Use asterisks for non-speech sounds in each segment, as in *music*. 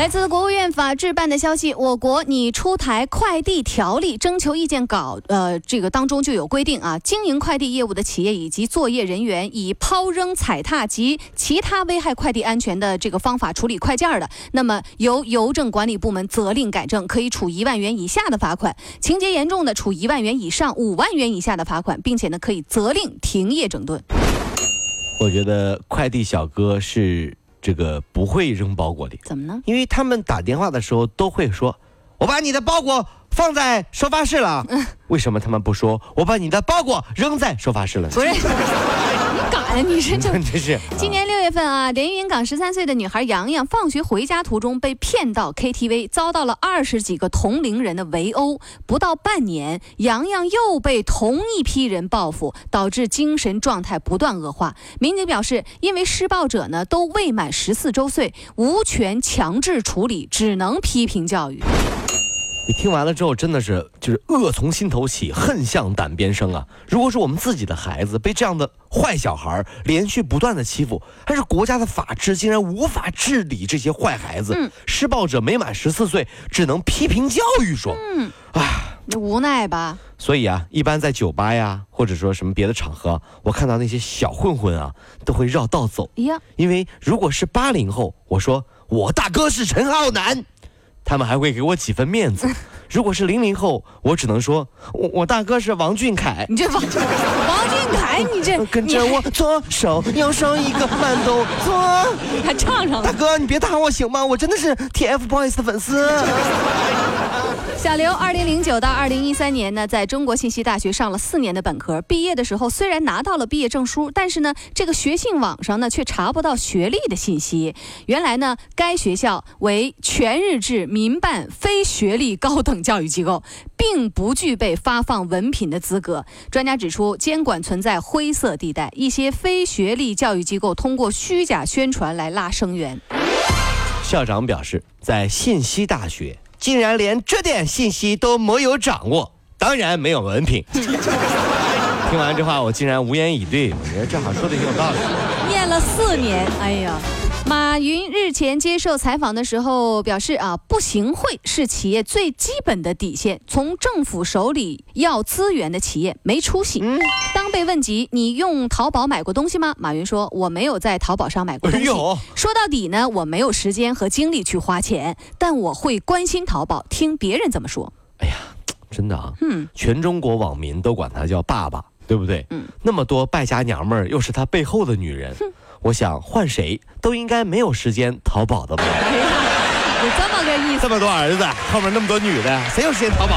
来自国务院法制办的消息，我国拟出台快递条例征求意见稿，呃，这个当中就有规定啊，经营快递业务的企业以及作业人员以抛扔、踩踏及其他危害快递安全的这个方法处理快件的，那么由邮政管理部门责令改正，可以处一万元以下的罚款；情节严重的，处一万元以上五万元以下的罚款，并且呢，可以责令停业整顿。我觉得快递小哥是。这个不会扔包裹的，怎么呢？因为他们打电话的时候都会说：“我把你的包裹放在收发室了。”为什么他们不说：“我把你的包裹扔在收发室了？”不是。*laughs* 你这 *laughs* 真是。今年六份啊，连云港十三岁的女孩洋洋放学回家途中被骗到 KTV，遭到了二十几个同龄人的围殴。不到半年，洋洋又被同一批人报复，导致精神状态不断恶化。民警表示，因为施暴者呢都未满十四周岁，无权强制处理，只能批评教育。你听完了之后，真的是就是恶从心头起，恨向胆边生啊！如果是我们自己的孩子被这样的坏小孩连续不断的欺负，但是国家的法制竟然无法治理这些坏孩子，施暴者没满十四岁，只能批评教育说，嗯，啊，无奈吧？所以啊，一般在酒吧呀，或者说什么别的场合，我看到那些小混混啊，都会绕道走。呀，因为如果是八零后，我说我大哥是陈浩南。他们还会给我几分面子。*laughs* 如果是零零后，我只能说，我我大哥是王俊凯。你这王王俊凯，你这跟着我左手右手一个慢动作，*laughs* 还唱上了。大哥，你别打我行吗？我真的是 TFBOYS 的粉丝。小刘，二零零九到二零一三年呢，在中国信息大学上了四年的本科。毕业的时候虽然拿到了毕业证书，但是呢，这个学信网上呢却查不到学历的信息。原来呢，该学校为全日制民办非学历高等教育机构，并不具备发放文凭的资格。专家指出，监管存在灰色地带，一些非学历教育机构通过虚假宣传来拉生源。校长表示，在信息大学。竟然连这点信息都没有掌握，当然没有文凭。*laughs* 听完这话，我竟然无言以对。我觉得这话说的挺有道理。念了四年，哎呀。马云日前接受采访的时候表示：“啊，不行贿是企业最基本的底线。从政府手里要资源的企业没出息。”当被问及你用淘宝买过东西吗？马云说：“我没有在淘宝上买过东西。说到底呢，我没有时间和精力去花钱，但我会关心淘宝，听别人怎么说。”哎呀，真的啊，嗯，全中国网民都管他叫爸爸，对不对？嗯，那么多败家娘们儿，又是他背后的女人。我想换谁都应该没有时间淘宝的吧？有这么个意思？这么多儿子，后面那么多女的，谁有时间淘宝？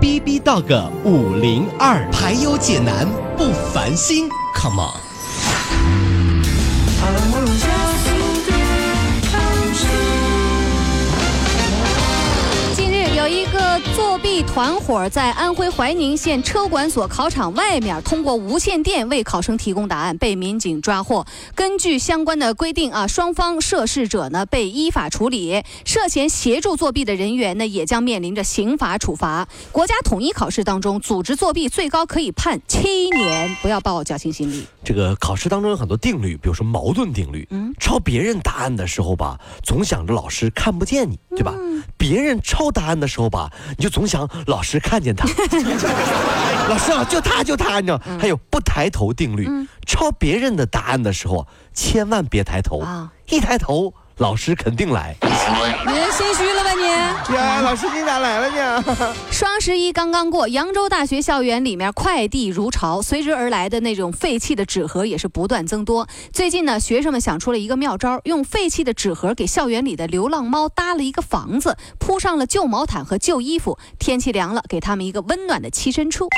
B B Dog 五零二，排忧解难不烦心，Come on。作弊团伙在安徽怀宁县车管所考场外面通过无线电为考生提供答案，被民警抓获。根据相关的规定啊，双方涉事者呢被依法处理，涉嫌协助作弊的人员呢也将面临着刑法处罚。国家统一考试当中，组织作弊最高可以判七年，不要抱侥幸心理。这个考试当中有很多定律，比如说矛盾定律。嗯，抄别人答案的时候吧，总想着老师看不见你，对吧？别人抄答案的时候吧，你就总想老师看见他。*laughs* 老师啊，就他就他，你知道？还有不抬头定律，抄别人的答案的时候，千万别抬头，一抬头。老师肯定来。你心虚了吧你？*laughs* 呀，老师你咋来了呢？*laughs* 双十一刚刚过，扬州大学校园里面快递如潮，随之而来的那种废弃的纸盒也是不断增多。最近呢，学生们想出了一个妙招，用废弃的纸盒给校园里的流浪猫搭了一个房子，铺上了旧毛毯和旧衣服，天气凉了，给他们一个温暖的栖身处。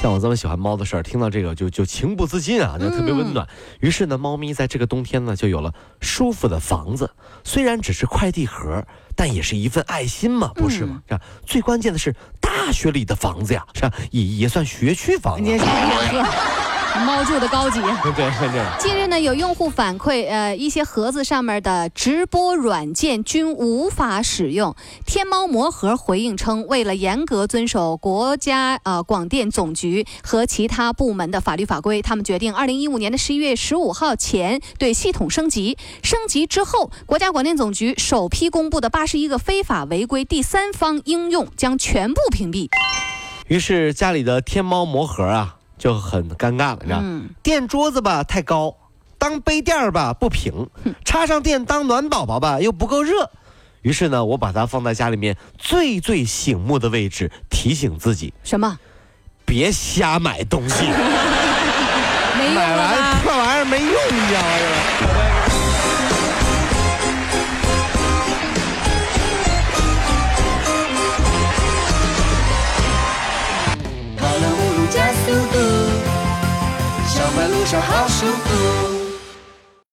像我这么喜欢猫的事儿，听到这个就就情不自禁啊，就特别温暖。于是呢，猫咪在这个冬天呢，就有了舒服的房子。虽然只是快递盒，但也是一份爱心嘛，不是吗？是吧？最关键的是大学里的房子呀，是吧？也也算学区房、啊。猫住的高级。*laughs* 对对对。近日呢，有用户反馈，呃，一些盒子上面的直播软件均无法使用。天猫魔盒回应称，为了严格遵守国家呃广电总局和其他部门的法律法规，他们决定二零一五年的十一月十五号前对系统升级。升级之后，国家广电总局首批公布的八十一个非法违规第三方应用将全部屏蔽。于是家里的天猫魔盒啊。就很尴尬了，你知道嗯垫桌子吧太高，当杯垫儿吧不平，插上电当暖宝宝吧又不够热。于是呢，我把它放在家里面最最醒目的位置，提醒自己什么？别瞎买东西，*laughs* 买完吧？这玩意儿没用，你知道吗？跑了五路加速度，上班路上好舒服。